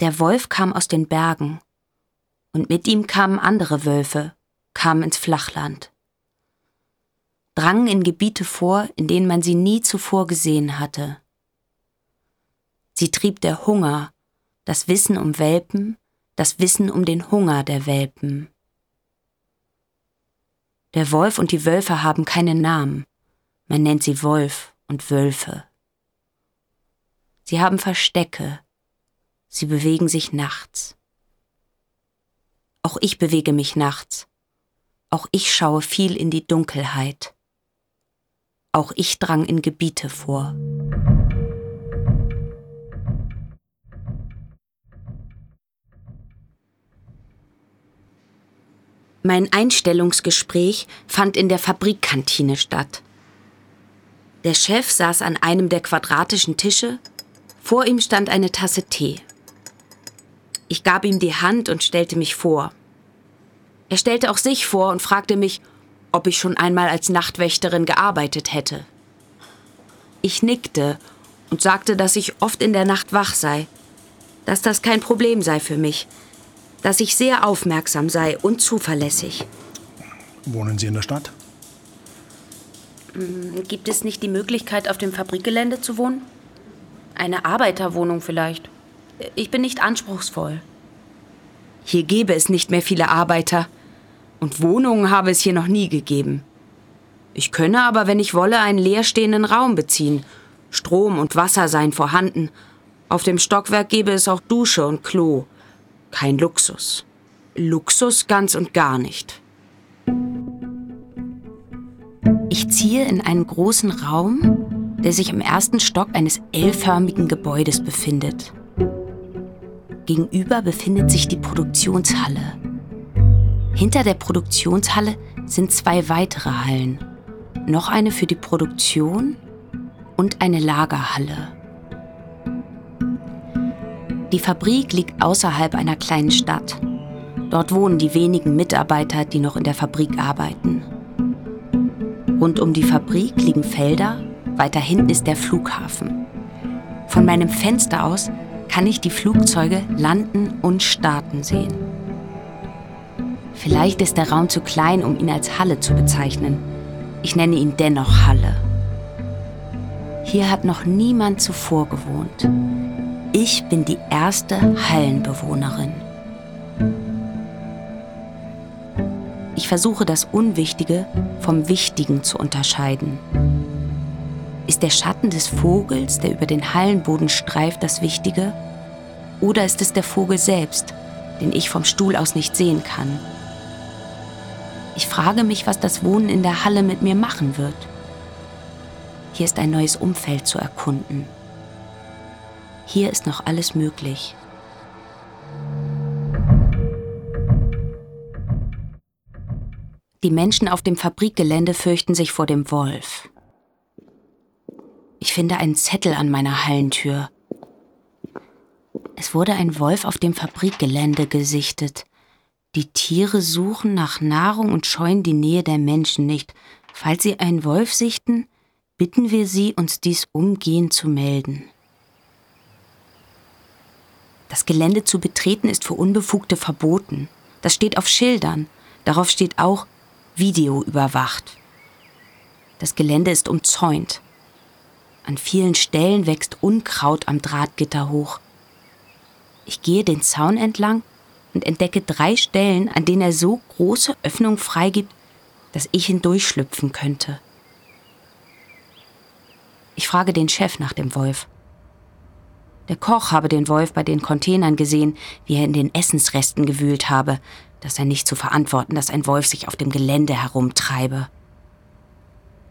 Der Wolf kam aus den Bergen, und mit ihm kamen andere Wölfe, kamen ins Flachland, drangen in Gebiete vor, in denen man sie nie zuvor gesehen hatte. Sie trieb der Hunger, das Wissen um Welpen, das Wissen um den Hunger der Welpen. Der Wolf und die Wölfe haben keine Namen, man nennt sie Wolf und Wölfe. Sie haben Verstecke, Sie bewegen sich nachts. Auch ich bewege mich nachts. Auch ich schaue viel in die Dunkelheit. Auch ich drang in Gebiete vor. Mein Einstellungsgespräch fand in der Fabrikkantine statt. Der Chef saß an einem der quadratischen Tische, vor ihm stand eine Tasse Tee. Ich gab ihm die Hand und stellte mich vor. Er stellte auch sich vor und fragte mich, ob ich schon einmal als Nachtwächterin gearbeitet hätte. Ich nickte und sagte, dass ich oft in der Nacht wach sei, dass das kein Problem sei für mich, dass ich sehr aufmerksam sei und zuverlässig. Wohnen Sie in der Stadt? Hm, gibt es nicht die Möglichkeit, auf dem Fabrikgelände zu wohnen? Eine Arbeiterwohnung vielleicht. Ich bin nicht anspruchsvoll. Hier gäbe es nicht mehr viele Arbeiter. Und Wohnungen habe es hier noch nie gegeben. Ich könne aber, wenn ich wolle, einen leerstehenden Raum beziehen. Strom und Wasser seien vorhanden. Auf dem Stockwerk gäbe es auch Dusche und Klo. Kein Luxus. Luxus ganz und gar nicht. Ich ziehe in einen großen Raum, der sich im ersten Stock eines L-förmigen Gebäudes befindet. Gegenüber befindet sich die Produktionshalle. Hinter der Produktionshalle sind zwei weitere Hallen. Noch eine für die Produktion und eine Lagerhalle. Die Fabrik liegt außerhalb einer kleinen Stadt. Dort wohnen die wenigen Mitarbeiter, die noch in der Fabrik arbeiten. Rund um die Fabrik liegen Felder, weiter hinten ist der Flughafen. Von meinem Fenster aus kann ich die Flugzeuge landen und starten sehen. Vielleicht ist der Raum zu klein, um ihn als Halle zu bezeichnen. Ich nenne ihn dennoch Halle. Hier hat noch niemand zuvor gewohnt. Ich bin die erste Hallenbewohnerin. Ich versuche das Unwichtige vom Wichtigen zu unterscheiden. Ist der Schatten des Vogels, der über den Hallenboden streift, das Wichtige? Oder ist es der Vogel selbst, den ich vom Stuhl aus nicht sehen kann? Ich frage mich, was das Wohnen in der Halle mit mir machen wird. Hier ist ein neues Umfeld zu erkunden. Hier ist noch alles möglich. Die Menschen auf dem Fabrikgelände fürchten sich vor dem Wolf. Ich finde einen Zettel an meiner Hallentür. Es wurde ein Wolf auf dem Fabrikgelände gesichtet. Die Tiere suchen nach Nahrung und scheuen die Nähe der Menschen nicht. Falls Sie einen Wolf sichten, bitten wir Sie, uns dies umgehend zu melden. Das Gelände zu betreten ist für Unbefugte verboten. Das steht auf Schildern. Darauf steht auch Video überwacht. Das Gelände ist umzäunt. An vielen Stellen wächst Unkraut am Drahtgitter hoch. Ich gehe den Zaun entlang und entdecke drei Stellen, an denen er so große Öffnungen freigibt, dass ich hindurchschlüpfen könnte. Ich frage den Chef nach dem Wolf. Der Koch habe den Wolf bei den Containern gesehen, wie er in den Essensresten gewühlt habe. Das sei nicht zu verantworten, dass ein Wolf sich auf dem Gelände herumtreibe.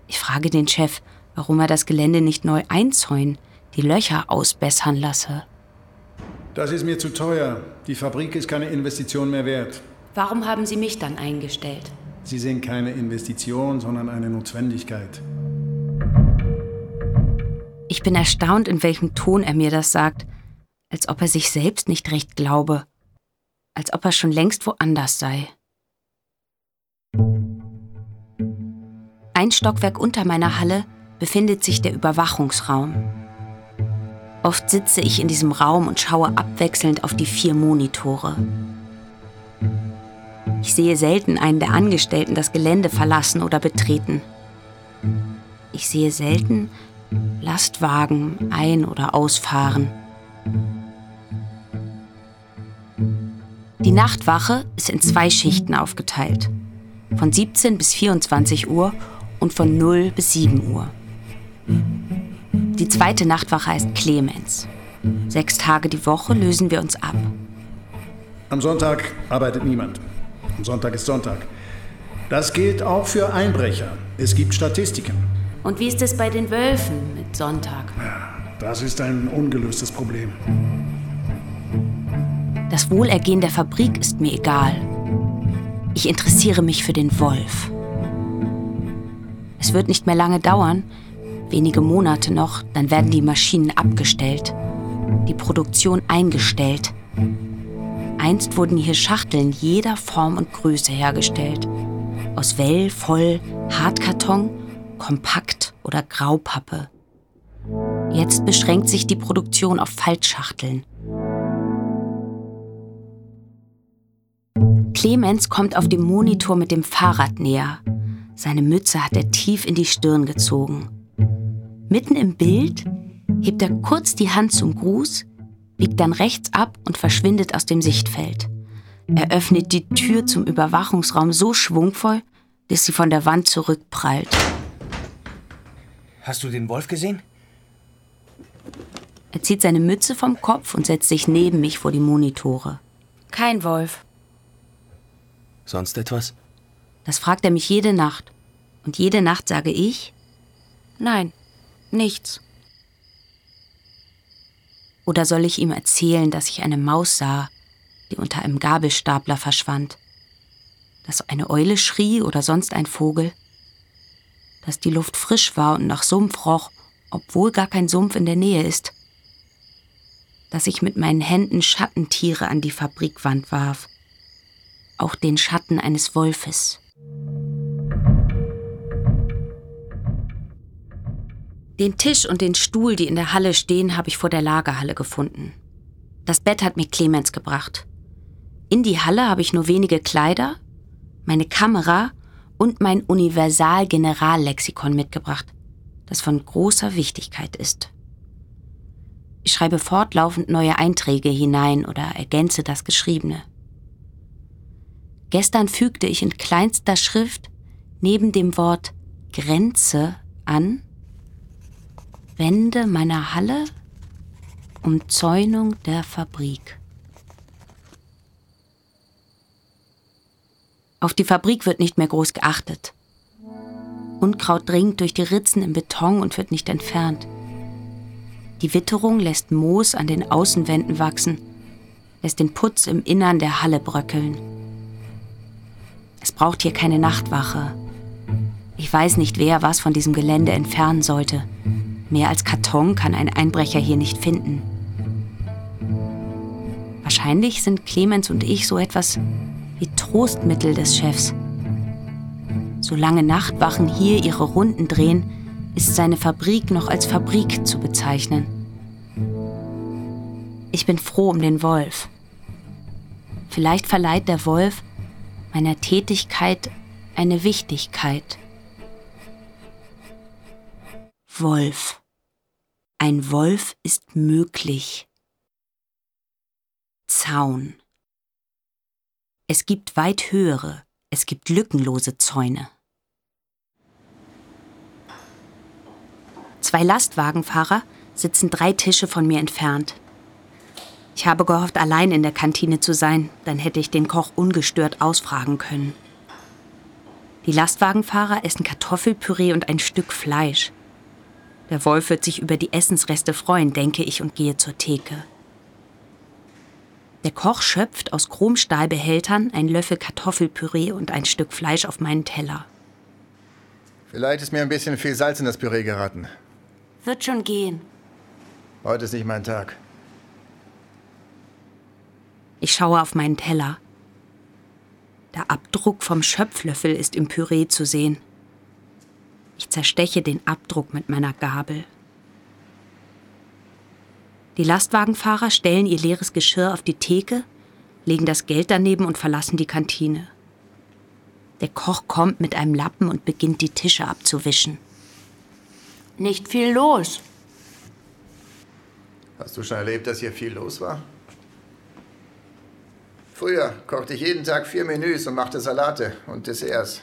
Ich frage den Chef, warum er das Gelände nicht neu einzäunen, die Löcher ausbessern lasse. Das ist mir zu teuer. Die Fabrik ist keine Investition mehr wert. Warum haben Sie mich dann eingestellt? Sie sind keine Investition, sondern eine Notwendigkeit. Ich bin erstaunt, in welchem Ton er mir das sagt, als ob er sich selbst nicht recht glaube, als ob er schon längst woanders sei. Ein Stockwerk unter meiner Halle befindet sich der Überwachungsraum. Oft sitze ich in diesem Raum und schaue abwechselnd auf die vier Monitore. Ich sehe selten einen der Angestellten das Gelände verlassen oder betreten. Ich sehe selten Lastwagen ein- oder ausfahren. Die Nachtwache ist in zwei Schichten aufgeteilt. Von 17 bis 24 Uhr und von 0 bis 7 Uhr. Die zweite Nachtwache heißt Clemens. Sechs Tage die Woche lösen wir uns ab. Am Sonntag arbeitet niemand. Am Sonntag ist Sonntag. Das gilt auch für Einbrecher. Es gibt Statistiken. Und wie ist es bei den Wölfen mit Sonntag? Das ist ein ungelöstes Problem. Das Wohlergehen der Fabrik ist mir egal. Ich interessiere mich für den Wolf. Es wird nicht mehr lange dauern, wenige Monate noch, dann werden die Maschinen abgestellt, die Produktion eingestellt. Einst wurden hier Schachteln jeder Form und Größe hergestellt. Aus Well, Voll, Hartkarton, Kompakt oder Graupappe. Jetzt beschränkt sich die Produktion auf Faltschachteln. Clemens kommt auf dem Monitor mit dem Fahrrad näher. Seine Mütze hat er tief in die Stirn gezogen. Mitten im Bild hebt er kurz die Hand zum Gruß, biegt dann rechts ab und verschwindet aus dem Sichtfeld. Er öffnet die Tür zum Überwachungsraum so schwungvoll, dass sie von der Wand zurückprallt. Hast du den Wolf gesehen? Er zieht seine Mütze vom Kopf und setzt sich neben mich vor die Monitore. Kein Wolf. Sonst etwas? Das fragt er mich jede Nacht. Und jede Nacht sage ich, nein, nichts. Oder soll ich ihm erzählen, dass ich eine Maus sah, die unter einem Gabelstapler verschwand? Dass eine Eule schrie oder sonst ein Vogel? Dass die Luft frisch war und nach Sumpf roch, obwohl gar kein Sumpf in der Nähe ist? Dass ich mit meinen Händen Schattentiere an die Fabrikwand warf? Auch den Schatten eines Wolfes. Den Tisch und den Stuhl, die in der Halle stehen, habe ich vor der Lagerhalle gefunden. Das Bett hat mir Clemens gebracht. In die Halle habe ich nur wenige Kleider, meine Kamera und mein Universal-Generallexikon mitgebracht, das von großer Wichtigkeit ist. Ich schreibe fortlaufend neue Einträge hinein oder ergänze das Geschriebene. Gestern fügte ich in kleinster Schrift neben dem Wort Grenze an Wände meiner Halle, Umzäunung der Fabrik. Auf die Fabrik wird nicht mehr groß geachtet. Unkraut dringt durch die Ritzen im Beton und wird nicht entfernt. Die Witterung lässt Moos an den Außenwänden wachsen, lässt den Putz im Innern der Halle bröckeln. Es braucht hier keine Nachtwache. Ich weiß nicht, wer was von diesem Gelände entfernen sollte. Mehr als Karton kann ein Einbrecher hier nicht finden. Wahrscheinlich sind Clemens und ich so etwas wie Trostmittel des Chefs. Solange Nachtwachen hier ihre Runden drehen, ist seine Fabrik noch als Fabrik zu bezeichnen. Ich bin froh um den Wolf. Vielleicht verleiht der Wolf meiner Tätigkeit eine Wichtigkeit. Wolf. Ein Wolf ist möglich. Zaun. Es gibt weit höhere, es gibt lückenlose Zäune. Zwei Lastwagenfahrer sitzen drei Tische von mir entfernt. Ich habe gehofft, allein in der Kantine zu sein, dann hätte ich den Koch ungestört ausfragen können. Die Lastwagenfahrer essen Kartoffelpüree und ein Stück Fleisch. Der Wolf wird sich über die Essensreste freuen, denke ich und gehe zur Theke. Der Koch schöpft aus Chromstahlbehältern ein Löffel Kartoffelpüree und ein Stück Fleisch auf meinen Teller. Vielleicht ist mir ein bisschen viel Salz in das Püree geraten. Wird schon gehen. Heute ist nicht mein Tag. Ich schaue auf meinen Teller. Der Abdruck vom Schöpflöffel ist im Püree zu sehen. Ich zersteche den Abdruck mit meiner Gabel. Die Lastwagenfahrer stellen ihr leeres Geschirr auf die Theke, legen das Geld daneben und verlassen die Kantine. Der Koch kommt mit einem Lappen und beginnt die Tische abzuwischen. Nicht viel los. Hast du schon erlebt, dass hier viel los war? Früher kochte ich jeden Tag vier Menüs und machte Salate und Desserts.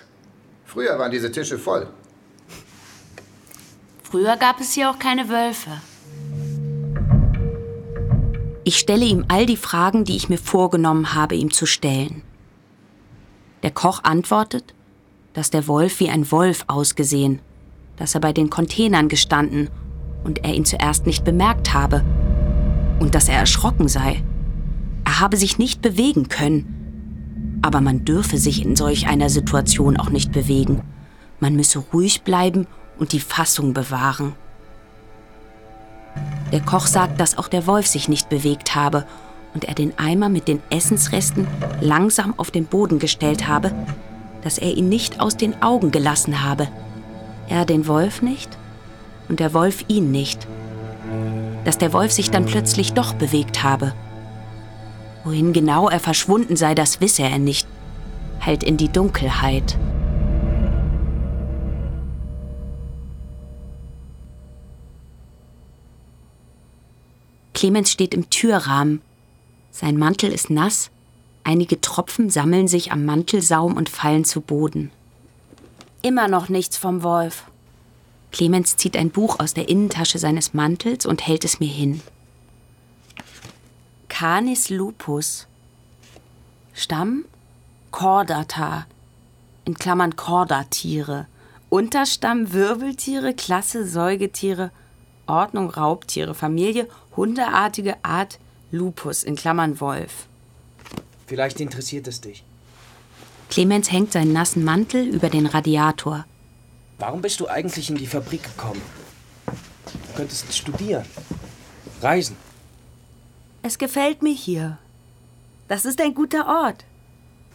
Früher waren diese Tische voll. Früher gab es hier auch keine Wölfe. Ich stelle ihm all die Fragen, die ich mir vorgenommen habe, ihm zu stellen. Der Koch antwortet, dass der Wolf wie ein Wolf ausgesehen, dass er bei den Containern gestanden und er ihn zuerst nicht bemerkt habe und dass er erschrocken sei. Er habe sich nicht bewegen können. Aber man dürfe sich in solch einer Situation auch nicht bewegen. Man müsse ruhig bleiben und die Fassung bewahren. Der Koch sagt, dass auch der Wolf sich nicht bewegt habe und er den Eimer mit den Essensresten langsam auf den Boden gestellt habe, dass er ihn nicht aus den Augen gelassen habe. Er den Wolf nicht und der Wolf ihn nicht. Dass der Wolf sich dann plötzlich doch bewegt habe. Wohin genau er verschwunden sei, das wisse er nicht. Halt in die Dunkelheit. Clemens steht im Türrahmen. Sein Mantel ist nass, einige Tropfen sammeln sich am Mantelsaum und fallen zu Boden. Immer noch nichts vom Wolf. Clemens zieht ein Buch aus der Innentasche seines Mantels und hält es mir hin. Canis lupus. Stamm Chordata, in Klammern Chordatiere. Unterstamm Wirbeltiere, Klasse Säugetiere, Ordnung Raubtiere, Familie hundeartige Art Lupus, in Klammern Wolf. Vielleicht interessiert es dich. Clemens hängt seinen nassen Mantel über den Radiator. Warum bist du eigentlich in die Fabrik gekommen? Du könntest studieren, reisen. Es gefällt mir hier. Das ist ein guter Ort.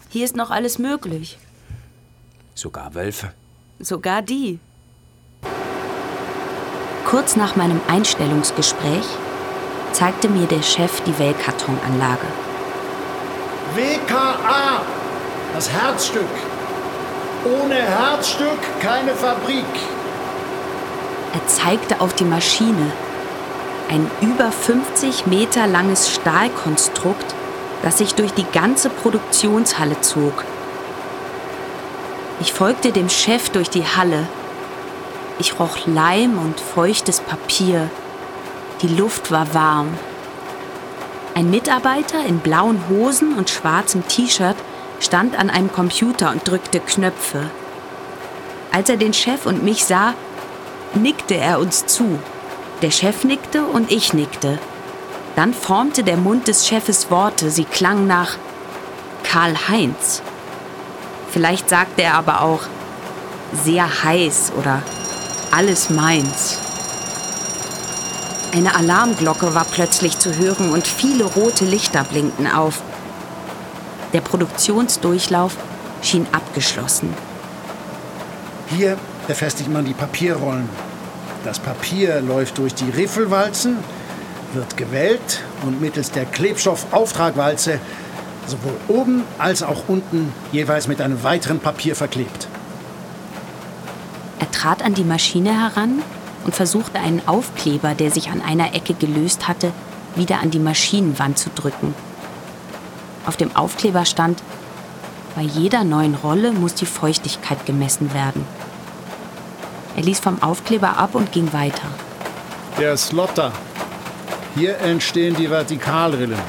Hier ist noch alles möglich. Sogar Wölfe. Sogar die. Kurz nach meinem Einstellungsgespräch zeigte mir der Chef die Wellkartonanlage. WKA, das Herzstück. Ohne Herzstück keine Fabrik. Er zeigte auf die Maschine. Ein über 50 Meter langes Stahlkonstrukt, das sich durch die ganze Produktionshalle zog. Ich folgte dem Chef durch die Halle. Ich roch Leim und feuchtes Papier. Die Luft war warm. Ein Mitarbeiter in blauen Hosen und schwarzem T-Shirt stand an einem Computer und drückte Knöpfe. Als er den Chef und mich sah, nickte er uns zu. Der Chef nickte und ich nickte. Dann formte der Mund des Chefes Worte, sie klangen nach Karl Heinz. Vielleicht sagte er aber auch sehr heiß oder alles meins. Eine Alarmglocke war plötzlich zu hören und viele rote Lichter blinkten auf. Der Produktionsdurchlauf schien abgeschlossen. Hier befestigt man die Papierrollen. Das Papier läuft durch die Riffelwalzen, wird gewellt und mittels der Klebstoffauftragwalze sowohl oben als auch unten jeweils mit einem weiteren Papier verklebt. Er trat an die Maschine heran und versuchte einen Aufkleber, der sich an einer Ecke gelöst hatte, wieder an die Maschinenwand zu drücken. Auf dem Aufkleber stand, bei jeder neuen Rolle muss die Feuchtigkeit gemessen werden. Er ließ vom Aufkleber ab und ging weiter. Der Slotter. Hier entstehen die Vertikalrillen.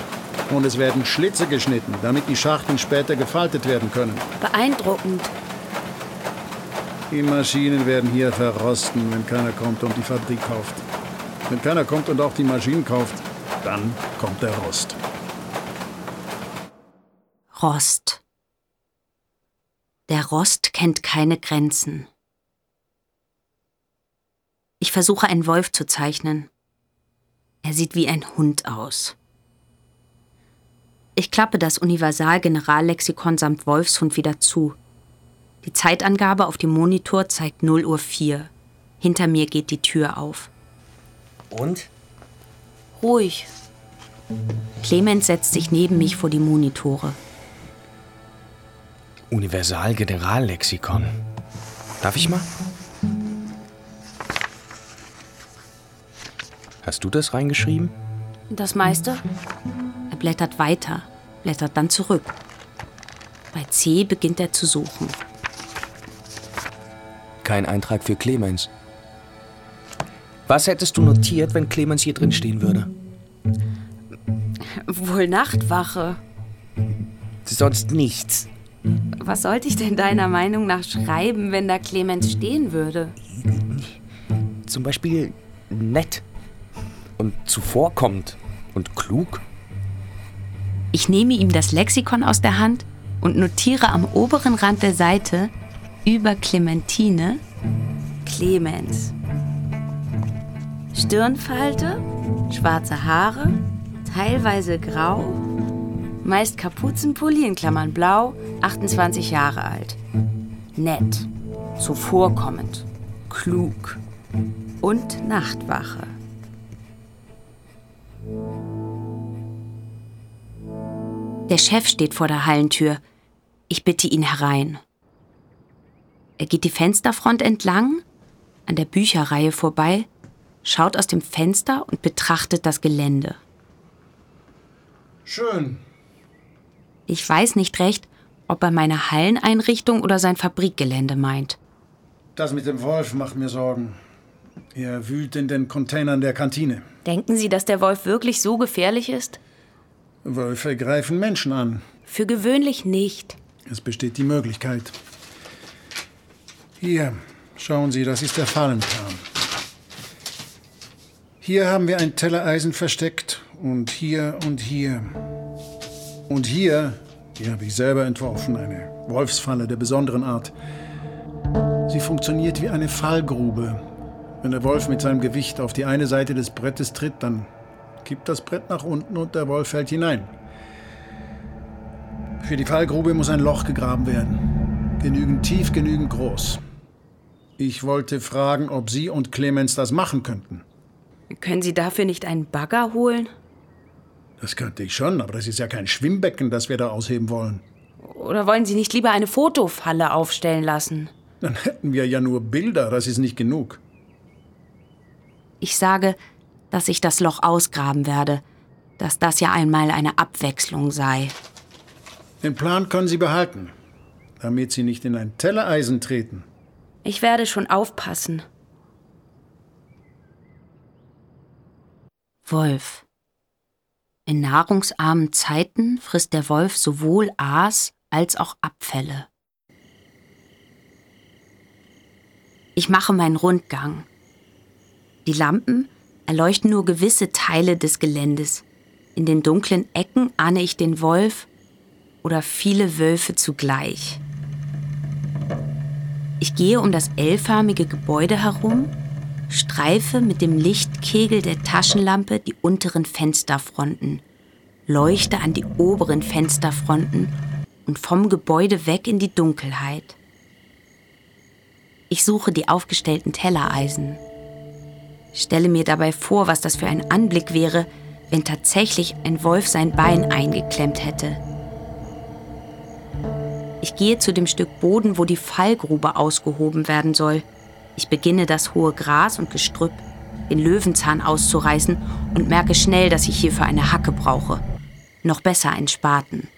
Und es werden Schlitze geschnitten, damit die Schachteln später gefaltet werden können. Beeindruckend. Die Maschinen werden hier verrosten, wenn keiner kommt und die Fabrik kauft. Wenn keiner kommt und auch die Maschinen kauft, dann kommt der Rost. Rost. Der Rost kennt keine Grenzen. Ich versuche einen Wolf zu zeichnen. Er sieht wie ein Hund aus. Ich klappe das Universal-Generallexikon samt Wolfshund wieder zu. Die Zeitangabe auf dem Monitor zeigt 0 Uhr 4. Hinter mir geht die Tür auf. Und? Ruhig. Clemens setzt sich neben mich vor die Monitore. Universal-Generallexikon. Darf ich mal? Hast du das reingeschrieben? Das meiste? Er blättert weiter, blättert dann zurück. Bei C beginnt er zu suchen. Kein Eintrag für Clemens. Was hättest du notiert, wenn Clemens hier drin stehen würde? Wohl Nachtwache. Sonst nichts. Was sollte ich denn deiner Meinung nach schreiben, wenn da Clemens stehen würde? Zum Beispiel nett und zuvorkommend und klug. Ich nehme ihm das Lexikon aus der Hand und notiere am oberen Rand der Seite über Clementine Clemens. Stirnfalte, schwarze Haare, teilweise grau, meist Kapuzenpulli in Klammern blau, 28 Jahre alt. Nett, zuvorkommend, klug und Nachtwache. Der Chef steht vor der Hallentür. Ich bitte ihn herein. Er geht die Fensterfront entlang, an der Bücherreihe vorbei, schaut aus dem Fenster und betrachtet das Gelände. Schön. Ich weiß nicht recht, ob er meine Halleneinrichtung oder sein Fabrikgelände meint. Das mit dem Wolf macht mir Sorgen. Er wühlt in den Containern der Kantine. Denken Sie, dass der Wolf wirklich so gefährlich ist? Wölfe greifen Menschen an. Für gewöhnlich nicht. Es besteht die Möglichkeit. Hier, schauen Sie, das ist der Fallenplan. Hier haben wir ein Teller Eisen versteckt und hier und hier. Und hier, die habe ich selber entworfen, eine Wolfsfalle der besonderen Art. Sie funktioniert wie eine Fallgrube. Wenn der Wolf mit seinem Gewicht auf die eine Seite des Brettes tritt, dann kippt das Brett nach unten und der Wolf fällt hinein. Für die Fallgrube muss ein Loch gegraben werden. Genügend tief, genügend groß. Ich wollte fragen, ob Sie und Clemens das machen könnten. Können Sie dafür nicht einen Bagger holen? Das könnte ich schon, aber das ist ja kein Schwimmbecken, das wir da ausheben wollen. Oder wollen Sie nicht lieber eine Fotofalle aufstellen lassen? Dann hätten wir ja nur Bilder, das ist nicht genug. Ich sage, dass ich das Loch ausgraben werde, dass das ja einmal eine Abwechslung sei. Den Plan können Sie behalten, damit Sie nicht in ein Tellereisen treten. Ich werde schon aufpassen. Wolf. In nahrungsarmen Zeiten frisst der Wolf sowohl Aas als auch Abfälle. Ich mache meinen Rundgang. Die Lampen erleuchten nur gewisse Teile des Geländes. In den dunklen Ecken ahne ich den Wolf oder viele Wölfe zugleich. Ich gehe um das L-förmige Gebäude herum, streife mit dem Lichtkegel der Taschenlampe die unteren Fensterfronten, leuchte an die oberen Fensterfronten und vom Gebäude weg in die Dunkelheit. Ich suche die aufgestellten Tellereisen. Stelle mir dabei vor, was das für ein Anblick wäre, wenn tatsächlich ein Wolf sein Bein eingeklemmt hätte. Ich gehe zu dem Stück Boden, wo die Fallgrube ausgehoben werden soll. Ich beginne das hohe Gras und Gestrüpp, den Löwenzahn auszureißen und merke schnell, dass ich hierfür eine Hacke brauche. Noch besser ein Spaten.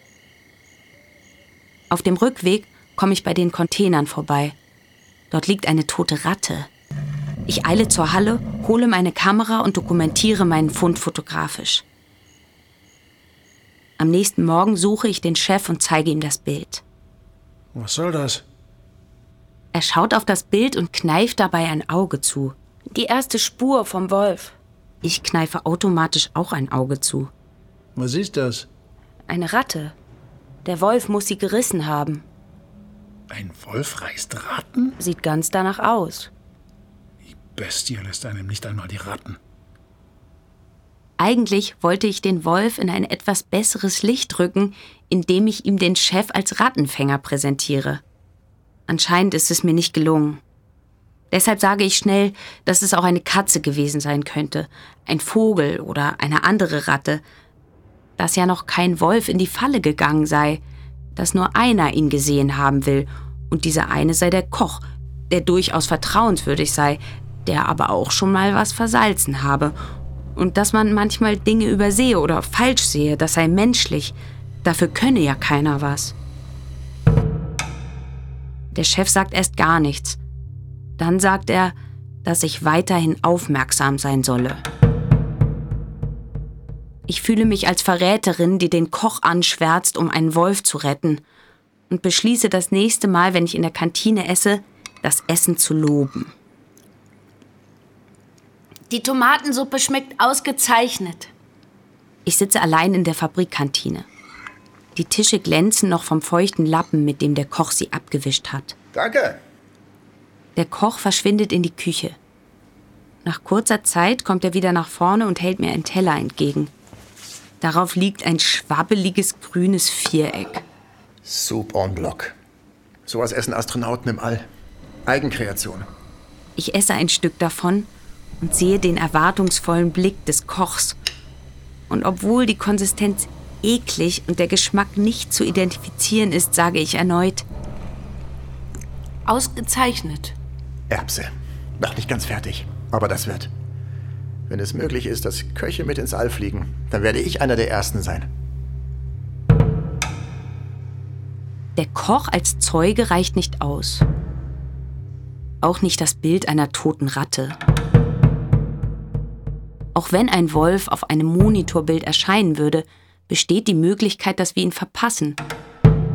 Auf dem Rückweg komme ich bei den Containern vorbei. Dort liegt eine tote Ratte. Ich eile zur Halle, hole meine Kamera und dokumentiere meinen Fund fotografisch. Am nächsten Morgen suche ich den Chef und zeige ihm das Bild. Was soll das? Er schaut auf das Bild und kneift dabei ein Auge zu. Die erste Spur vom Wolf. Ich kneife automatisch auch ein Auge zu. Was ist das? Eine Ratte. Der Wolf muss sie gerissen haben. Ein Wolf reißt Ratten? Sieht ganz danach aus. Die Bestie lässt einem nicht einmal die Ratten. Eigentlich wollte ich den Wolf in ein etwas besseres Licht rücken, indem ich ihm den Chef als Rattenfänger präsentiere. Anscheinend ist es mir nicht gelungen. Deshalb sage ich schnell, dass es auch eine Katze gewesen sein könnte, ein Vogel oder eine andere Ratte, dass ja noch kein Wolf in die Falle gegangen sei, dass nur einer ihn gesehen haben will, und dieser eine sei der Koch, der durchaus vertrauenswürdig sei, der aber auch schon mal was versalzen habe, und dass man manchmal Dinge übersehe oder falsch sehe, das sei menschlich, dafür könne ja keiner was. Der Chef sagt erst gar nichts. Dann sagt er, dass ich weiterhin aufmerksam sein solle. Ich fühle mich als Verräterin, die den Koch anschwärzt, um einen Wolf zu retten, und beschließe das nächste Mal, wenn ich in der Kantine esse, das Essen zu loben. Die Tomatensuppe schmeckt ausgezeichnet. Ich sitze allein in der Fabrikkantine. Die Tische glänzen noch vom feuchten Lappen, mit dem der Koch sie abgewischt hat. Danke. Der Koch verschwindet in die Küche. Nach kurzer Zeit kommt er wieder nach vorne und hält mir einen Teller entgegen. Darauf liegt ein schwabbeliges grünes Viereck. Soup en bloc. Sowas essen Astronauten im All. Eigenkreation. Ich esse ein Stück davon und sehe den erwartungsvollen Blick des Kochs. Und obwohl die Konsistenz eklig und der Geschmack nicht zu identifizieren ist, sage ich erneut. Ausgezeichnet. Erbse. Noch nicht ganz fertig. Aber das wird. Wenn es möglich ist, dass Köche mit ins All fliegen, dann werde ich einer der Ersten sein. Der Koch als Zeuge reicht nicht aus. Auch nicht das Bild einer toten Ratte. Auch wenn ein Wolf auf einem Monitorbild erscheinen würde, besteht die Möglichkeit, dass wir ihn verpassen,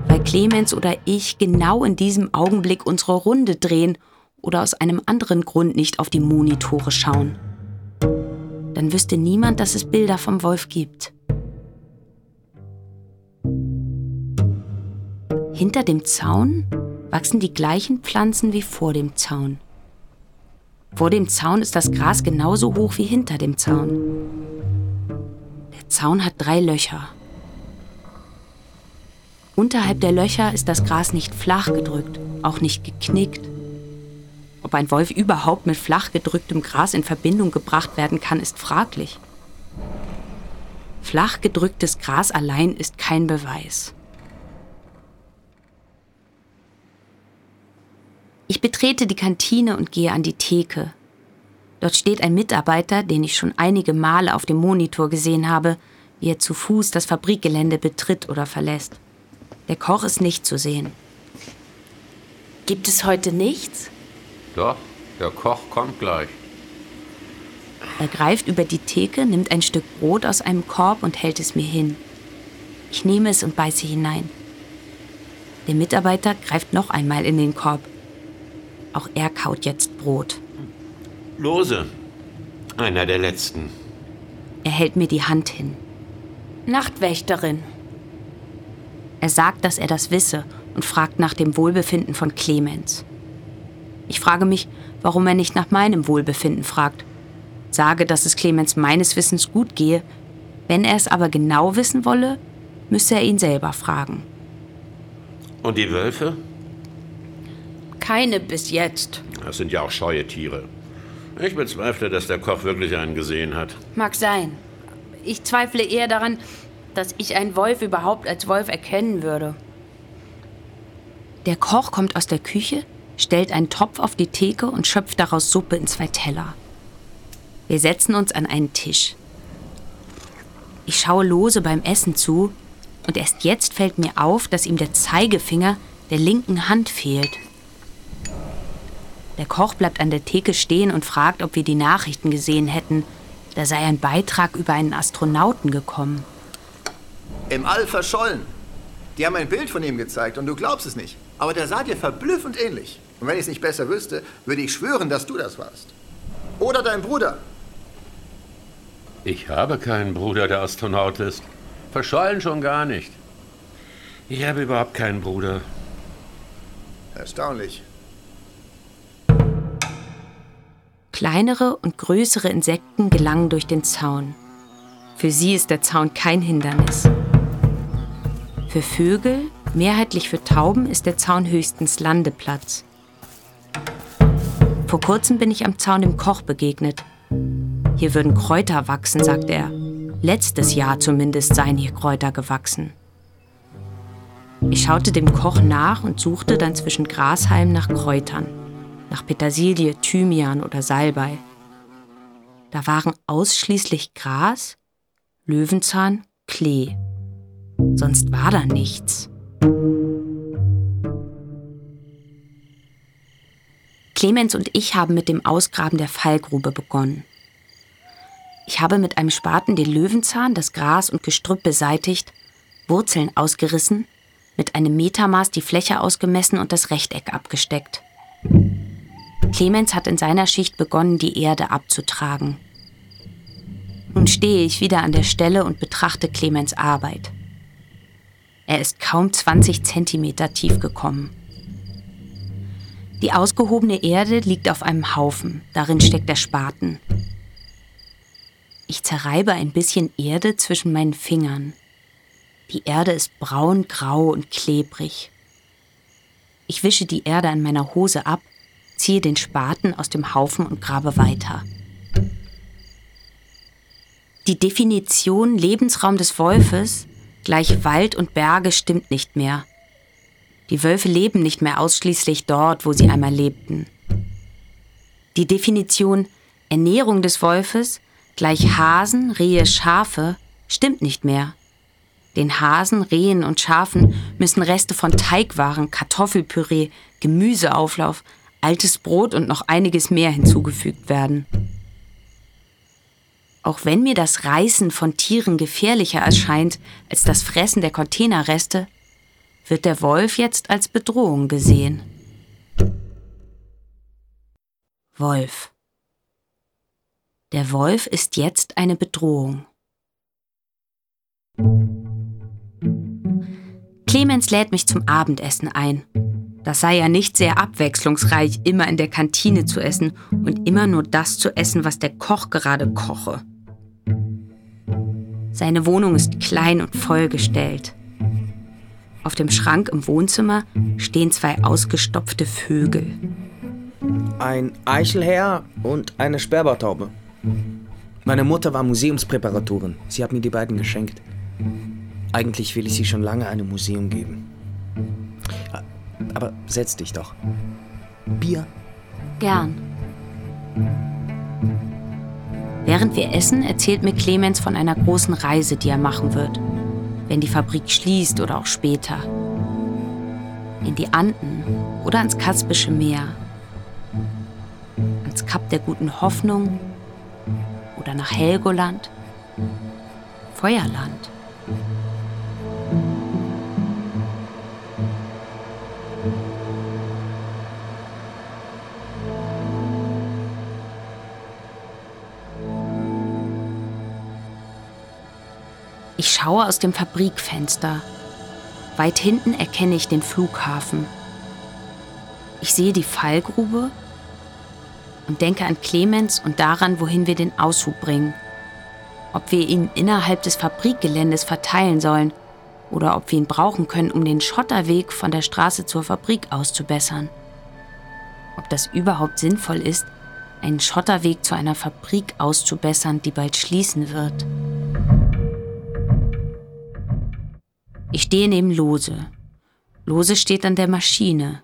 weil Clemens oder ich genau in diesem Augenblick unsere Runde drehen oder aus einem anderen Grund nicht auf die Monitore schauen dann wüsste niemand, dass es Bilder vom Wolf gibt. Hinter dem Zaun wachsen die gleichen Pflanzen wie vor dem Zaun. Vor dem Zaun ist das Gras genauso hoch wie hinter dem Zaun. Der Zaun hat drei Löcher. Unterhalb der Löcher ist das Gras nicht flach gedrückt, auch nicht geknickt, ob ein Wolf überhaupt mit flach gedrücktem Gras in Verbindung gebracht werden kann, ist fraglich. Flach gedrücktes Gras allein ist kein Beweis. Ich betrete die Kantine und gehe an die Theke. Dort steht ein Mitarbeiter, den ich schon einige Male auf dem Monitor gesehen habe, wie er zu Fuß das Fabrikgelände betritt oder verlässt. Der Koch ist nicht zu sehen. Gibt es heute nichts? Doch, der Koch kommt gleich. Er greift über die Theke, nimmt ein Stück Brot aus einem Korb und hält es mir hin. Ich nehme es und beiße hinein. Der Mitarbeiter greift noch einmal in den Korb. Auch er kaut jetzt Brot. Lose. Einer der letzten. Er hält mir die Hand hin. Nachtwächterin. Er sagt, dass er das wisse und fragt nach dem Wohlbefinden von Clemens. Ich frage mich, warum er nicht nach meinem Wohlbefinden fragt. Sage, dass es Clemens meines Wissens gut gehe. Wenn er es aber genau wissen wolle, müsse er ihn selber fragen. Und die Wölfe? Keine bis jetzt. Das sind ja auch scheue Tiere. Ich bezweifle, dass der Koch wirklich einen gesehen hat. Mag sein. Ich zweifle eher daran, dass ich einen Wolf überhaupt als Wolf erkennen würde. Der Koch kommt aus der Küche, stellt einen Topf auf die Theke und schöpft daraus Suppe in zwei Teller. Wir setzen uns an einen Tisch. Ich schaue lose beim Essen zu und erst jetzt fällt mir auf, dass ihm der Zeigefinger der linken Hand fehlt. Der Koch bleibt an der Theke stehen und fragt, ob wir die Nachrichten gesehen hätten. Da sei ein Beitrag über einen Astronauten gekommen. Im All verschollen. Die haben ein Bild von ihm gezeigt und du glaubst es nicht. Aber der sah dir verblüffend ähnlich. Und wenn ich es nicht besser wüsste, würde ich schwören, dass du das warst. Oder dein Bruder. Ich habe keinen Bruder, der Astronaut ist. Verschollen schon gar nicht. Ich habe überhaupt keinen Bruder. Erstaunlich. Kleinere und größere Insekten gelangen durch den Zaun. Für sie ist der Zaun kein Hindernis. Für Vögel, mehrheitlich für Tauben, ist der Zaun höchstens Landeplatz. Vor kurzem bin ich am Zaun dem Koch begegnet. Hier würden Kräuter wachsen, sagt er. Letztes Jahr zumindest seien hier Kräuter gewachsen. Ich schaute dem Koch nach und suchte dann zwischen Grashalmen nach Kräutern, nach Petersilie, Thymian oder Salbei. Da waren ausschließlich Gras, Löwenzahn, Klee. Sonst war da nichts. Clemens und ich haben mit dem Ausgraben der Fallgrube begonnen. Ich habe mit einem Spaten den Löwenzahn, das Gras und Gestrüpp beseitigt, Wurzeln ausgerissen, mit einem Metermaß die Fläche ausgemessen und das Rechteck abgesteckt. Clemens hat in seiner Schicht begonnen, die Erde abzutragen. Nun stehe ich wieder an der Stelle und betrachte Clemens Arbeit. Er ist kaum 20 Zentimeter tief gekommen. Die ausgehobene Erde liegt auf einem Haufen, darin steckt der Spaten. Ich zerreibe ein bisschen Erde zwischen meinen Fingern. Die Erde ist braun, grau und klebrig. Ich wische die Erde an meiner Hose ab, ziehe den Spaten aus dem Haufen und grabe weiter. Die Definition Lebensraum des Wolfes gleich Wald und Berge stimmt nicht mehr. Die Wölfe leben nicht mehr ausschließlich dort, wo sie einmal lebten. Die Definition Ernährung des Wolfes gleich Hasen, Rehe, Schafe stimmt nicht mehr. Den Hasen, Rehen und Schafen müssen Reste von Teigwaren, Kartoffelpüree, Gemüseauflauf, altes Brot und noch einiges mehr hinzugefügt werden. Auch wenn mir das Reißen von Tieren gefährlicher erscheint als das Fressen der Containerreste, wird der Wolf jetzt als Bedrohung gesehen. Wolf. Der Wolf ist jetzt eine Bedrohung. Clemens lädt mich zum Abendessen ein. Das sei ja nicht sehr abwechslungsreich, immer in der Kantine zu essen und immer nur das zu essen, was der Koch gerade koche. Seine Wohnung ist klein und vollgestellt. Auf dem Schrank im Wohnzimmer stehen zwei ausgestopfte Vögel. Ein Eichelherr und eine Sperbertaube. Meine Mutter war Museumspräparatorin. Sie hat mir die beiden geschenkt. Eigentlich will ich sie schon lange einem Museum geben. Aber setz dich doch. Bier? Gern. Während wir essen, erzählt mir Clemens von einer großen Reise, die er machen wird wenn die Fabrik schließt oder auch später. In die Anden oder ans Kaspische Meer. Ans Kap der guten Hoffnung oder nach Helgoland. Feuerland. Ich schaue aus dem Fabrikfenster. Weit hinten erkenne ich den Flughafen. Ich sehe die Fallgrube und denke an Clemens und daran, wohin wir den Aushub bringen. Ob wir ihn innerhalb des Fabrikgeländes verteilen sollen oder ob wir ihn brauchen können, um den Schotterweg von der Straße zur Fabrik auszubessern. Ob das überhaupt sinnvoll ist, einen Schotterweg zu einer Fabrik auszubessern, die bald schließen wird. Ich stehe neben Lose. Lose steht an der Maschine.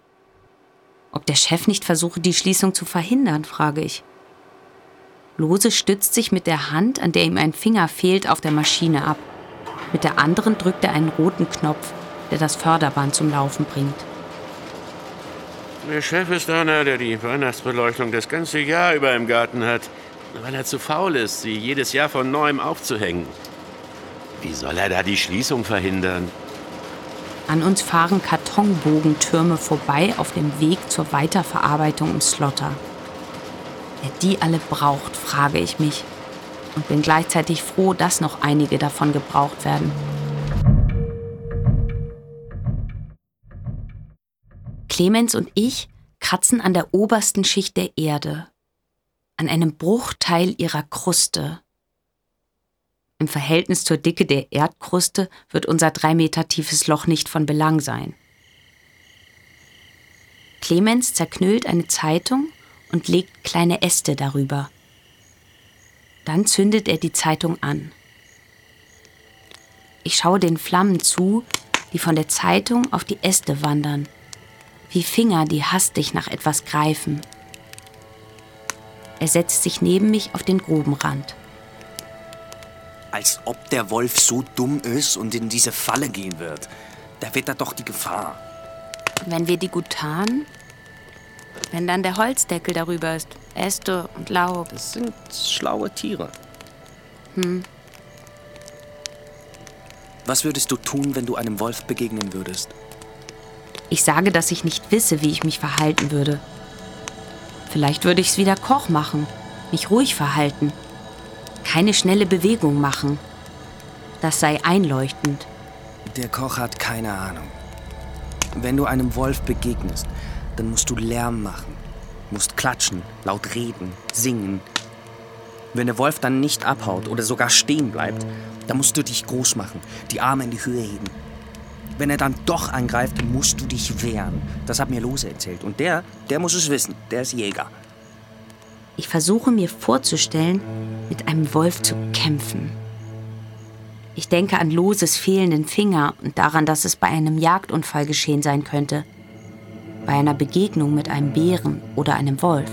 Ob der Chef nicht versuche, die Schließung zu verhindern, frage ich. Lose stützt sich mit der Hand, an der ihm ein Finger fehlt, auf der Maschine ab. Mit der anderen drückt er einen roten Knopf, der das Förderband zum Laufen bringt. Der Chef ist einer, der die Weihnachtsbeleuchtung das ganze Jahr über im Garten hat, weil er zu faul ist, sie jedes Jahr von neuem aufzuhängen. Wie soll er da die Schließung verhindern? An uns fahren Kartonbogentürme vorbei auf dem Weg zur Weiterverarbeitung im Slotter. Wer die alle braucht, frage ich mich und bin gleichzeitig froh, dass noch einige davon gebraucht werden. Clemens und ich kratzen an der obersten Schicht der Erde, an einem Bruchteil ihrer Kruste, im Verhältnis zur Dicke der Erdkruste wird unser drei Meter tiefes Loch nicht von Belang sein. Clemens zerknüllt eine Zeitung und legt kleine Äste darüber. Dann zündet er die Zeitung an. Ich schaue den Flammen zu, die von der Zeitung auf die Äste wandern, wie Finger, die hastig nach etwas greifen. Er setzt sich neben mich auf den Grubenrand. Als ob der Wolf so dumm ist und in diese Falle gehen wird. Da wird er doch die Gefahr. Wenn wir die gut tarnen? Wenn dann der Holzdeckel darüber ist, Äste und Laub. Das sind schlaue Tiere. Hm. Was würdest du tun, wenn du einem Wolf begegnen würdest? Ich sage, dass ich nicht wisse, wie ich mich verhalten würde. Vielleicht würde ich es wieder Koch machen, mich ruhig verhalten, keine schnelle Bewegung machen. Das sei einleuchtend. Der Koch hat keine Ahnung. Wenn du einem Wolf begegnest, dann musst du Lärm machen, musst klatschen, laut reden, singen. Wenn der Wolf dann nicht abhaut oder sogar stehen bleibt, dann musst du dich groß machen, die Arme in die Höhe heben. Wenn er dann doch angreift, musst du dich wehren. Das hat mir Lose erzählt. Und der, der muss es wissen. Der ist Jäger. Ich versuche mir vorzustellen, mit einem Wolf zu kämpfen. Ich denke an Loses fehlenden Finger und daran, dass es bei einem Jagdunfall geschehen sein könnte. Bei einer Begegnung mit einem Bären oder einem Wolf.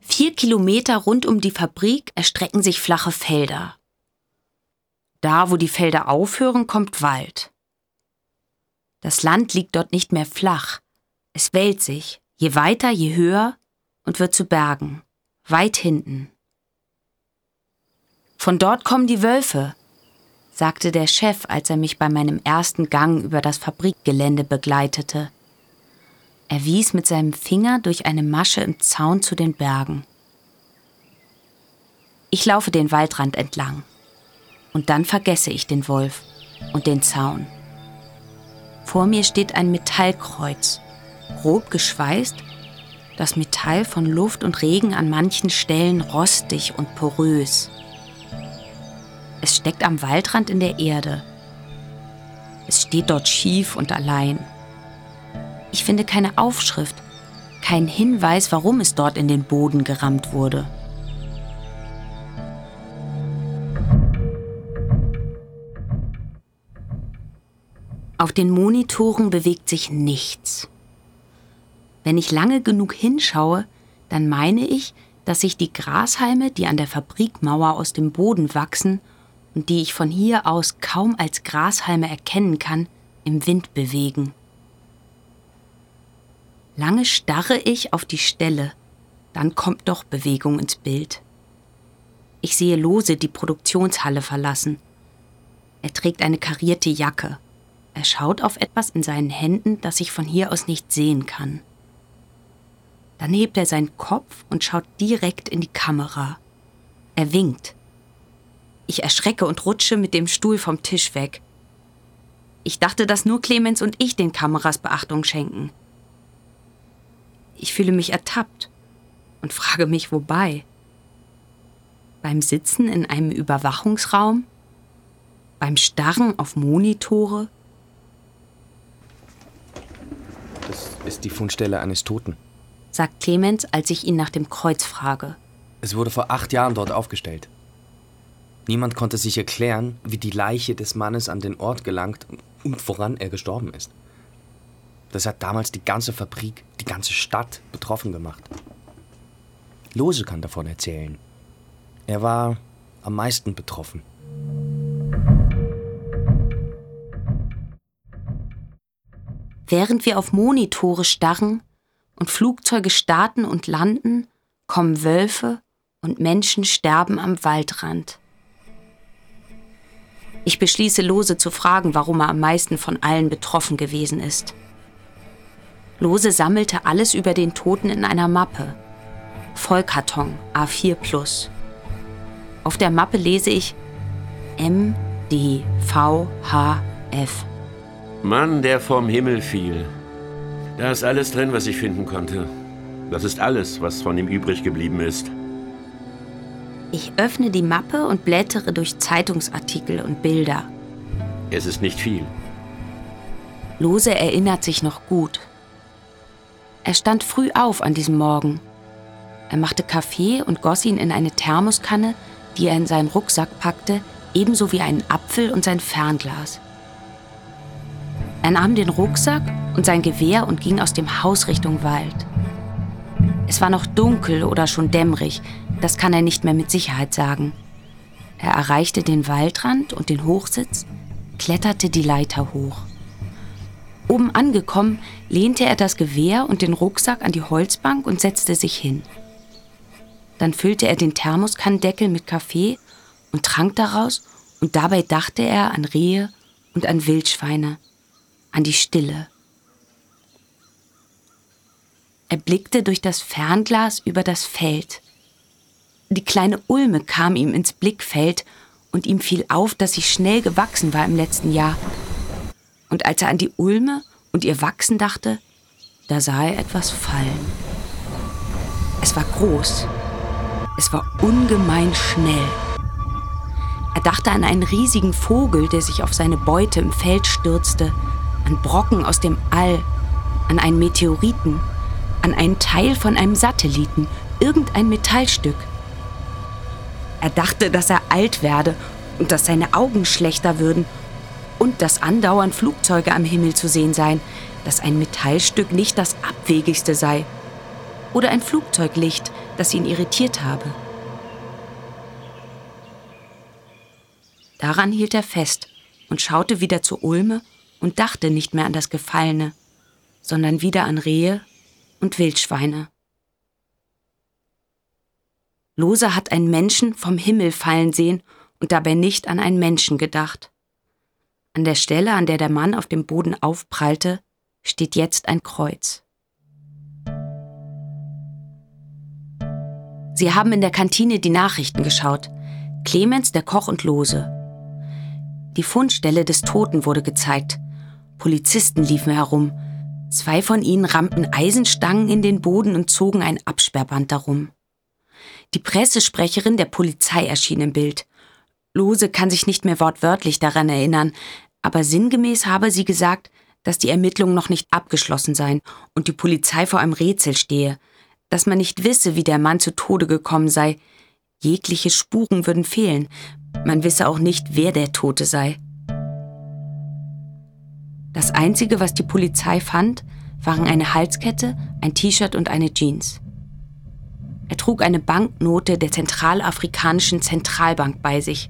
Vier Kilometer rund um die Fabrik erstrecken sich flache Felder. Da, wo die Felder aufhören, kommt Wald. Das Land liegt dort nicht mehr flach. Es wellt sich, je weiter, je höher und wird zu Bergen, weit hinten. Von dort kommen die Wölfe, sagte der Chef, als er mich bei meinem ersten Gang über das Fabrikgelände begleitete. Er wies mit seinem Finger durch eine Masche im Zaun zu den Bergen. Ich laufe den Waldrand entlang. Und dann vergesse ich den Wolf und den Zaun. Vor mir steht ein Metallkreuz, grob geschweißt, das Metall von Luft und Regen an manchen Stellen rostig und porös. Es steckt am Waldrand in der Erde. Es steht dort schief und allein. Ich finde keine Aufschrift, keinen Hinweis, warum es dort in den Boden gerammt wurde. Auf den Monitoren bewegt sich nichts. Wenn ich lange genug hinschaue, dann meine ich, dass sich die Grashalme, die an der Fabrikmauer aus dem Boden wachsen und die ich von hier aus kaum als Grashalme erkennen kann, im Wind bewegen. Lange starre ich auf die Stelle, dann kommt doch Bewegung ins Bild. Ich sehe Lose die Produktionshalle verlassen. Er trägt eine karierte Jacke. Er schaut auf etwas in seinen Händen, das ich von hier aus nicht sehen kann. Dann hebt er seinen Kopf und schaut direkt in die Kamera. Er winkt. Ich erschrecke und rutsche mit dem Stuhl vom Tisch weg. Ich dachte, dass nur Clemens und ich den Kameras Beachtung schenken. Ich fühle mich ertappt und frage mich, wobei. Beim Sitzen in einem Überwachungsraum? Beim Starren auf Monitore? Das ist die Fundstelle eines Toten, sagt Clemens, als ich ihn nach dem Kreuz frage. Es wurde vor acht Jahren dort aufgestellt. Niemand konnte sich erklären, wie die Leiche des Mannes an den Ort gelangt und woran er gestorben ist. Das hat damals die ganze Fabrik, die ganze Stadt betroffen gemacht. Lose kann davon erzählen. Er war am meisten betroffen. Während wir auf Monitore starren und Flugzeuge starten und landen, kommen Wölfe und Menschen sterben am Waldrand. Ich beschließe Lose zu fragen, warum er am meisten von allen betroffen gewesen ist. Lose sammelte alles über den Toten in einer Mappe. Vollkarton A4 Plus. Auf der Mappe lese ich M D V H F. Mann, der vom Himmel fiel. Da ist alles drin, was ich finden konnte. Das ist alles, was von ihm übrig geblieben ist. Ich öffne die Mappe und blättere durch Zeitungsartikel und Bilder. Es ist nicht viel. Lose erinnert sich noch gut. Er stand früh auf an diesem Morgen. Er machte Kaffee und goss ihn in eine Thermoskanne, die er in seinen Rucksack packte, ebenso wie einen Apfel und sein Fernglas. Er nahm den Rucksack und sein Gewehr und ging aus dem Haus Richtung Wald. Es war noch dunkel oder schon dämmerig, das kann er nicht mehr mit Sicherheit sagen. Er erreichte den Waldrand und den Hochsitz, kletterte die Leiter hoch. Oben angekommen, lehnte er das Gewehr und den Rucksack an die Holzbank und setzte sich hin. Dann füllte er den Thermoskannendeckel mit Kaffee und trank daraus, und dabei dachte er an Rehe und an Wildschweine, an die Stille. Er blickte durch das Fernglas über das Feld. Die kleine Ulme kam ihm ins Blickfeld und ihm fiel auf, dass sie schnell gewachsen war im letzten Jahr. Und als er an die Ulme und ihr Wachsen dachte, da sah er etwas fallen. Es war groß. Es war ungemein schnell. Er dachte an einen riesigen Vogel, der sich auf seine Beute im Feld stürzte, an Brocken aus dem All, an einen Meteoriten, an einen Teil von einem Satelliten, irgendein Metallstück. Er dachte, dass er alt werde und dass seine Augen schlechter würden und dass andauernd Flugzeuge am Himmel zu sehen seien, dass ein Metallstück nicht das Abwegigste sei oder ein Flugzeuglicht, das ihn irritiert habe. Daran hielt er fest und schaute wieder zur Ulme und dachte nicht mehr an das Gefallene, sondern wieder an Rehe und Wildschweine. Lose hat einen Menschen vom Himmel fallen sehen und dabei nicht an einen Menschen gedacht. An der Stelle, an der der Mann auf dem Boden aufprallte, steht jetzt ein Kreuz. Sie haben in der Kantine die Nachrichten geschaut. Clemens, der Koch und Lose. Die Fundstelle des Toten wurde gezeigt. Polizisten liefen herum. Zwei von ihnen rammten Eisenstangen in den Boden und zogen ein Absperrband darum. Die Pressesprecherin der Polizei erschien im Bild. Lose kann sich nicht mehr wortwörtlich daran erinnern, aber sinngemäß habe sie gesagt, dass die Ermittlungen noch nicht abgeschlossen seien und die Polizei vor einem Rätsel stehe, dass man nicht wisse, wie der Mann zu Tode gekommen sei. Jegliche Spuren würden fehlen. Man wisse auch nicht, wer der Tote sei. Das Einzige, was die Polizei fand, waren eine Halskette, ein T-Shirt und eine Jeans. Er trug eine Banknote der Zentralafrikanischen Zentralbank bei sich.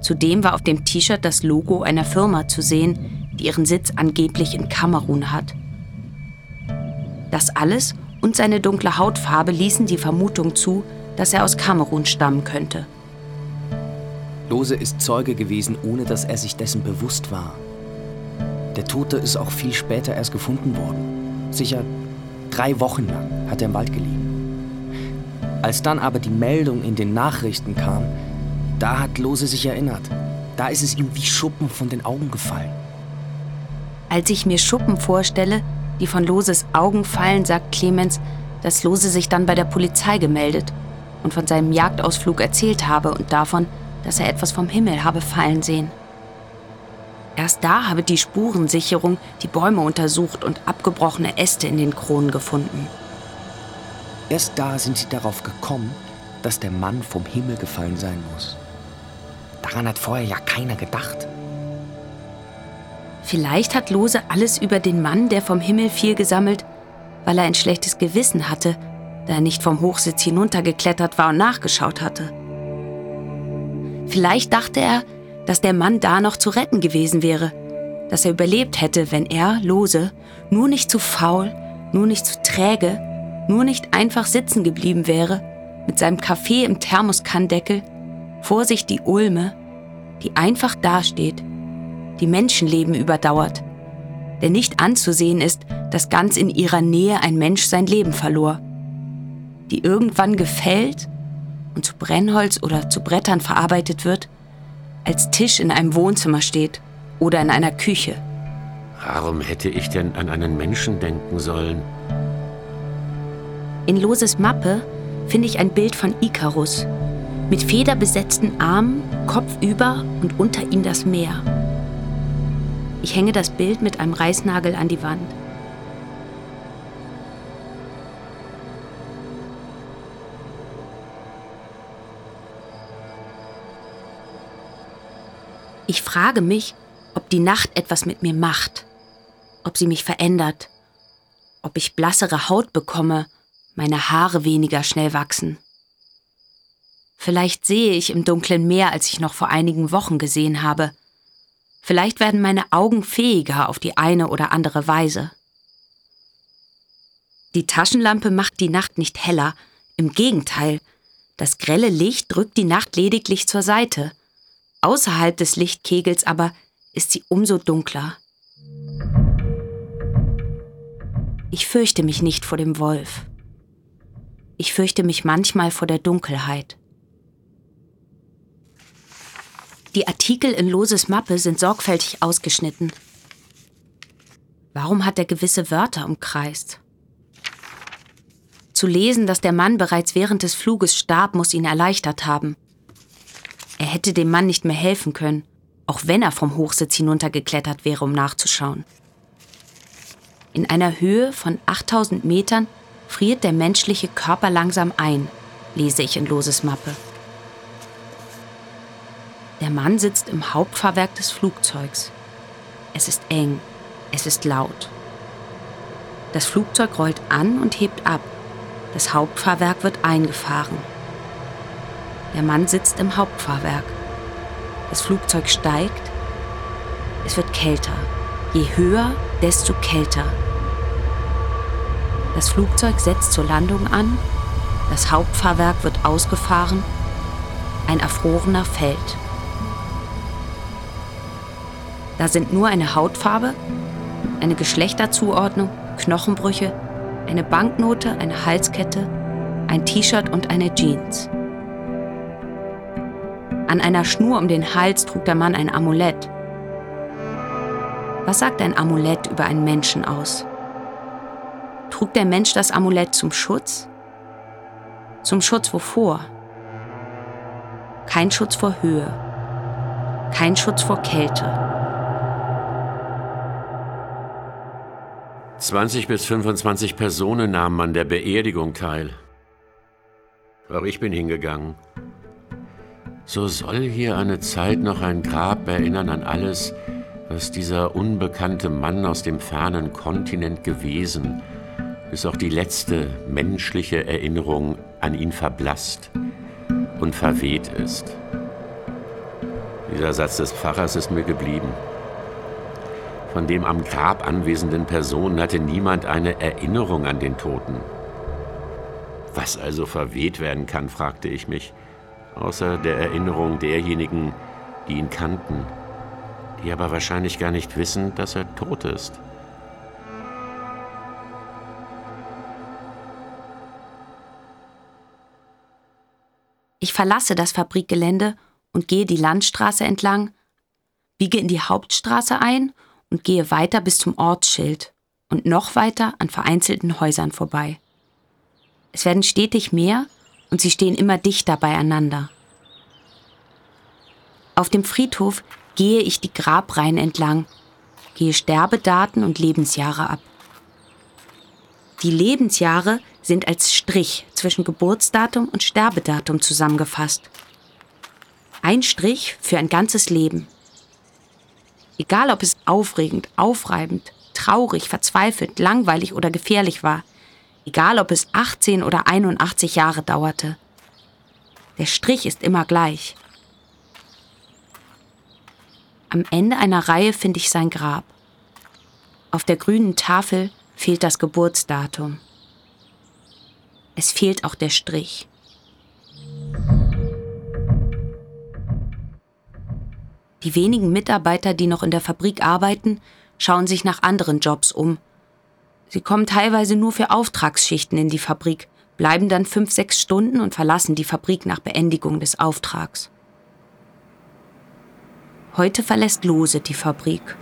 Zudem war auf dem T-Shirt das Logo einer Firma zu sehen, die ihren Sitz angeblich in Kamerun hat. Das alles und seine dunkle Hautfarbe ließen die Vermutung zu, dass er aus Kamerun stammen könnte. Lose ist Zeuge gewesen, ohne dass er sich dessen bewusst war. Der Tote ist auch viel später erst gefunden worden. Sicher drei Wochen lang hat er im Wald gelegen. Als dann aber die Meldung in den Nachrichten kam, da hat Lose sich erinnert. Da ist es ihm wie Schuppen von den Augen gefallen. Als ich mir Schuppen vorstelle, die von Loses Augen fallen, sagt Clemens, dass Lose sich dann bei der Polizei gemeldet und von seinem Jagdausflug erzählt habe und davon, dass er etwas vom Himmel habe fallen sehen. Erst da habe die Spurensicherung die Bäume untersucht und abgebrochene Äste in den Kronen gefunden. Erst da sind sie darauf gekommen, dass der Mann vom Himmel gefallen sein muss. Daran hat vorher ja keiner gedacht. Vielleicht hat Lose alles über den Mann, der vom Himmel fiel, gesammelt, weil er ein schlechtes Gewissen hatte, da er nicht vom Hochsitz hinuntergeklettert war und nachgeschaut hatte. Vielleicht dachte er, dass der Mann da noch zu retten gewesen wäre, dass er überlebt hätte, wenn er, Lose, nur nicht zu faul, nur nicht zu träge, nur nicht einfach sitzen geblieben wäre, mit seinem Kaffee im Thermoskannendeckel, vor sich die Ulme, die einfach dasteht, die Menschenleben überdauert, der nicht anzusehen ist, dass ganz in ihrer Nähe ein Mensch sein Leben verlor, die irgendwann gefällt und zu Brennholz oder zu Brettern verarbeitet wird, als Tisch in einem Wohnzimmer steht oder in einer Küche. Warum hätte ich denn an einen Menschen denken sollen? In Loses Mappe finde ich ein Bild von Ikarus, mit federbesetzten Armen, kopfüber und unter ihm das Meer. Ich hänge das Bild mit einem Reißnagel an die Wand. Ich frage mich, ob die Nacht etwas mit mir macht, ob sie mich verändert, ob ich blassere Haut bekomme, meine Haare weniger schnell wachsen. Vielleicht sehe ich im Dunkeln mehr, als ich noch vor einigen Wochen gesehen habe. Vielleicht werden meine Augen fähiger auf die eine oder andere Weise. Die Taschenlampe macht die Nacht nicht heller, im Gegenteil, das grelle Licht drückt die Nacht lediglich zur Seite. Außerhalb des Lichtkegels aber ist sie umso dunkler. Ich fürchte mich nicht vor dem Wolf. Ich fürchte mich manchmal vor der Dunkelheit. Die Artikel in Loses Mappe sind sorgfältig ausgeschnitten. Warum hat er gewisse Wörter umkreist? Zu lesen, dass der Mann bereits während des Fluges starb, muss ihn erleichtert haben. Er hätte dem Mann nicht mehr helfen können, auch wenn er vom Hochsitz hinuntergeklettert wäre, um nachzuschauen. In einer Höhe von 8000 Metern friert der menschliche Körper langsam ein, lese ich in Loses Mappe. Der Mann sitzt im Hauptfahrwerk des Flugzeugs. Es ist eng, es ist laut. Das Flugzeug rollt an und hebt ab. Das Hauptfahrwerk wird eingefahren. Der Mann sitzt im Hauptfahrwerk. Das Flugzeug steigt. Es wird kälter. Je höher, desto kälter. Das Flugzeug setzt zur Landung an. Das Hauptfahrwerk wird ausgefahren. Ein erfrorener fällt. Da sind nur eine Hautfarbe, eine Geschlechterzuordnung, Knochenbrüche, eine Banknote, eine Halskette, ein T-Shirt und eine Jeans. An einer Schnur um den Hals trug der Mann ein Amulett. Was sagt ein Amulett über einen Menschen aus? Trug der Mensch das Amulett zum Schutz? Zum Schutz wovor? Kein Schutz vor Höhe. Kein Schutz vor Kälte. 20 bis 25 Personen nahmen an der Beerdigung teil. Auch ich bin hingegangen. So soll hier eine Zeit noch ein Grab erinnern an alles, was dieser unbekannte Mann aus dem fernen Kontinent gewesen, bis auch die letzte menschliche Erinnerung an ihn verblasst und verweht ist. Dieser Satz des Pfarrers ist mir geblieben. Von dem am Grab anwesenden Personen hatte niemand eine Erinnerung an den Toten. Was also verweht werden kann, fragte ich mich außer der Erinnerung derjenigen, die ihn kannten, die aber wahrscheinlich gar nicht wissen, dass er tot ist. Ich verlasse das Fabrikgelände und gehe die Landstraße entlang, biege in die Hauptstraße ein und gehe weiter bis zum Ortsschild und noch weiter an vereinzelten Häusern vorbei. Es werden stetig mehr und sie stehen immer dichter beieinander. Auf dem Friedhof gehe ich die Grabreihen entlang, gehe Sterbedaten und Lebensjahre ab. Die Lebensjahre sind als Strich zwischen Geburtsdatum und Sterbedatum zusammengefasst. Ein Strich für ein ganzes Leben. Egal ob es aufregend, aufreibend, traurig, verzweifelt, langweilig oder gefährlich war, egal ob es 18 oder 81 Jahre dauerte. Der Strich ist immer gleich. Am Ende einer Reihe finde ich sein Grab. Auf der grünen Tafel fehlt das Geburtsdatum. Es fehlt auch der Strich. Die wenigen Mitarbeiter, die noch in der Fabrik arbeiten, schauen sich nach anderen Jobs um Sie kommen teilweise nur für Auftragsschichten in die Fabrik, bleiben dann fünf, sechs Stunden und verlassen die Fabrik nach Beendigung des Auftrags. Heute verlässt Lose die Fabrik.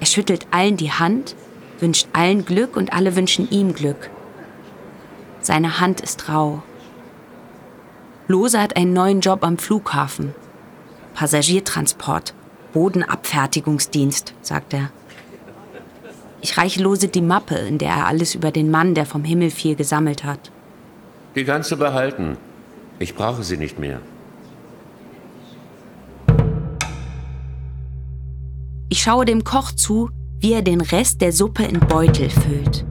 Er schüttelt allen die Hand, wünscht allen Glück und alle wünschen ihm Glück. Seine Hand ist rau. Lose hat einen neuen Job am Flughafen. Passagiertransport. Bodenabfertigungsdienst, sagt er. Ich reiche Lose die Mappe, in der er alles über den Mann, der vom Himmel fiel, gesammelt hat. Die ganze behalten. Ich brauche sie nicht mehr. Ich schaue dem Koch zu, wie er den Rest der Suppe in Beutel füllt.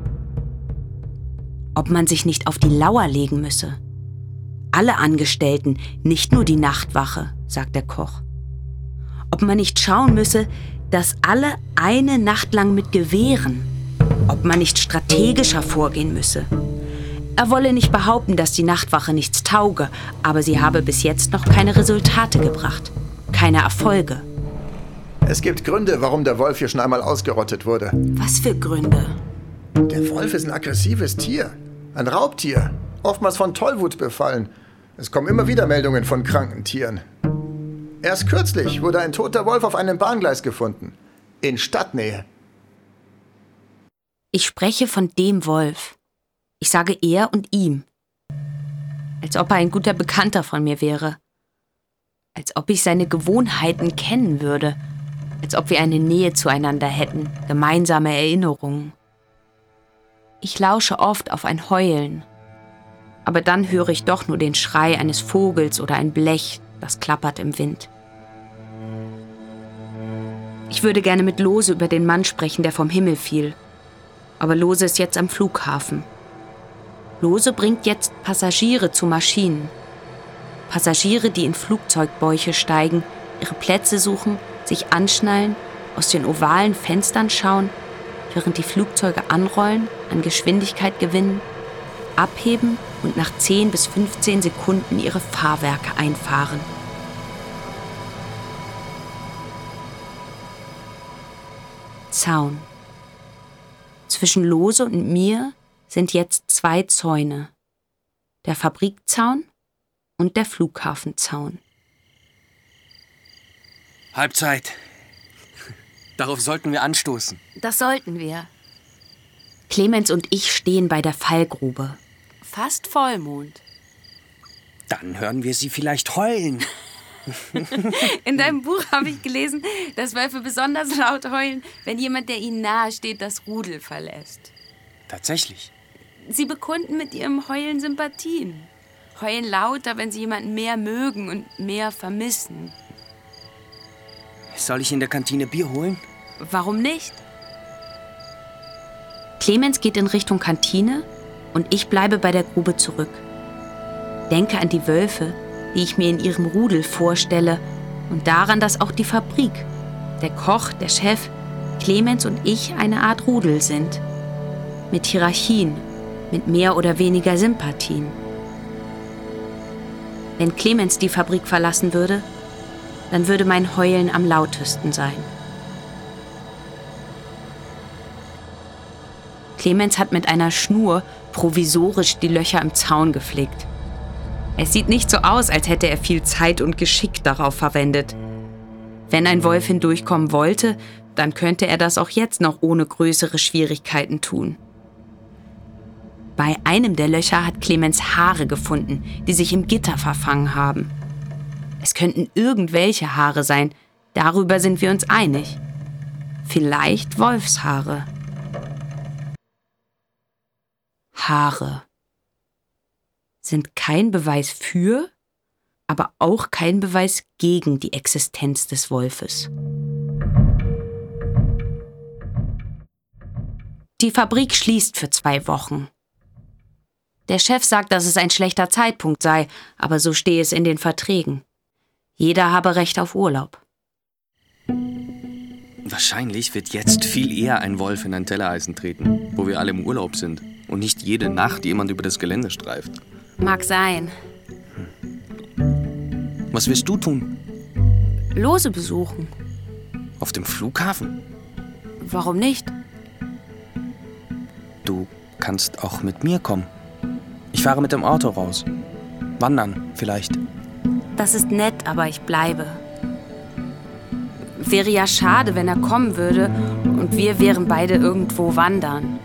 Ob man sich nicht auf die Lauer legen müsse. Alle Angestellten, nicht nur die Nachtwache, sagt der Koch. Ob man nicht schauen müsse, dass alle eine Nacht lang mit Gewehren, ob man nicht strategischer vorgehen müsse. Er wolle nicht behaupten, dass die Nachtwache nichts tauge, aber sie habe bis jetzt noch keine Resultate gebracht, keine Erfolge. Es gibt Gründe, warum der Wolf hier schon einmal ausgerottet wurde. Was für Gründe? Der Wolf ist ein aggressives Tier. Ein Raubtier. Oftmals von Tollwut befallen. Es kommen immer wieder Meldungen von kranken Tieren. Erst kürzlich wurde ein toter Wolf auf einem Bahngleis gefunden. In Stadtnähe. Ich spreche von dem Wolf. Ich sage er und ihm. Als ob er ein guter Bekannter von mir wäre. Als ob ich seine Gewohnheiten kennen würde. Als ob wir eine Nähe zueinander hätten, gemeinsame Erinnerungen. Ich lausche oft auf ein Heulen. Aber dann höre ich doch nur den Schrei eines Vogels oder ein Blech, das klappert im Wind. Ich würde gerne mit Lose über den Mann sprechen, der vom Himmel fiel. Aber Lose ist jetzt am Flughafen. Lose bringt jetzt Passagiere zu Maschinen. Passagiere, die in Flugzeugbäuche steigen, ihre Plätze suchen, sich anschnallen, aus den ovalen Fenstern schauen, während die Flugzeuge anrollen, an Geschwindigkeit gewinnen, abheben und nach 10 bis 15 Sekunden ihre Fahrwerke einfahren. Zaun. Zwischen Lose und mir sind jetzt zwei Zäune. Der Fabrikzaun und der Flughafenzaun. Halbzeit. Darauf sollten wir anstoßen. Das sollten wir. Clemens und ich stehen bei der Fallgrube. Fast Vollmond. Dann hören wir sie vielleicht heulen. In deinem Buch habe ich gelesen, dass Wölfe besonders laut heulen, wenn jemand, der ihnen nahe steht, das Rudel verlässt. Tatsächlich. Sie bekunden mit ihrem Heulen Sympathien. Heulen lauter, wenn sie jemanden mehr mögen und mehr vermissen. Soll ich in der Kantine Bier holen? Warum nicht? Clemens geht in Richtung Kantine und ich bleibe bei der Grube zurück. Denke an die Wölfe, die ich mir in ihrem Rudel vorstelle und daran, dass auch die Fabrik, der Koch, der Chef, Clemens und ich eine Art Rudel sind. Mit Hierarchien, mit mehr oder weniger Sympathien. Wenn Clemens die Fabrik verlassen würde, dann würde mein Heulen am lautesten sein. Clemens hat mit einer Schnur provisorisch die Löcher im Zaun geflickt. Es sieht nicht so aus, als hätte er viel Zeit und Geschick darauf verwendet. Wenn ein Wolf hindurchkommen wollte, dann könnte er das auch jetzt noch ohne größere Schwierigkeiten tun. Bei einem der Löcher hat Clemens Haare gefunden, die sich im Gitter verfangen haben. Es könnten irgendwelche Haare sein, darüber sind wir uns einig. Vielleicht Wolfshaare. Haare sind kein Beweis für, aber auch kein Beweis gegen die Existenz des Wolfes. Die Fabrik schließt für zwei Wochen. Der Chef sagt, dass es ein schlechter Zeitpunkt sei, aber so stehe es in den Verträgen. Jeder habe Recht auf Urlaub. Wahrscheinlich wird jetzt viel eher ein Wolf in ein Tellereisen treten, wo wir alle im Urlaub sind und nicht jede Nacht jemand über das Gelände streift. Mag sein. Was wirst du tun? Lose besuchen. Auf dem Flughafen? Warum nicht? Du kannst auch mit mir kommen. Ich fahre mit dem Auto raus. Wandern vielleicht. Das ist nett, aber ich bleibe. Wäre ja schade, wenn er kommen würde und wir wären beide irgendwo wandern.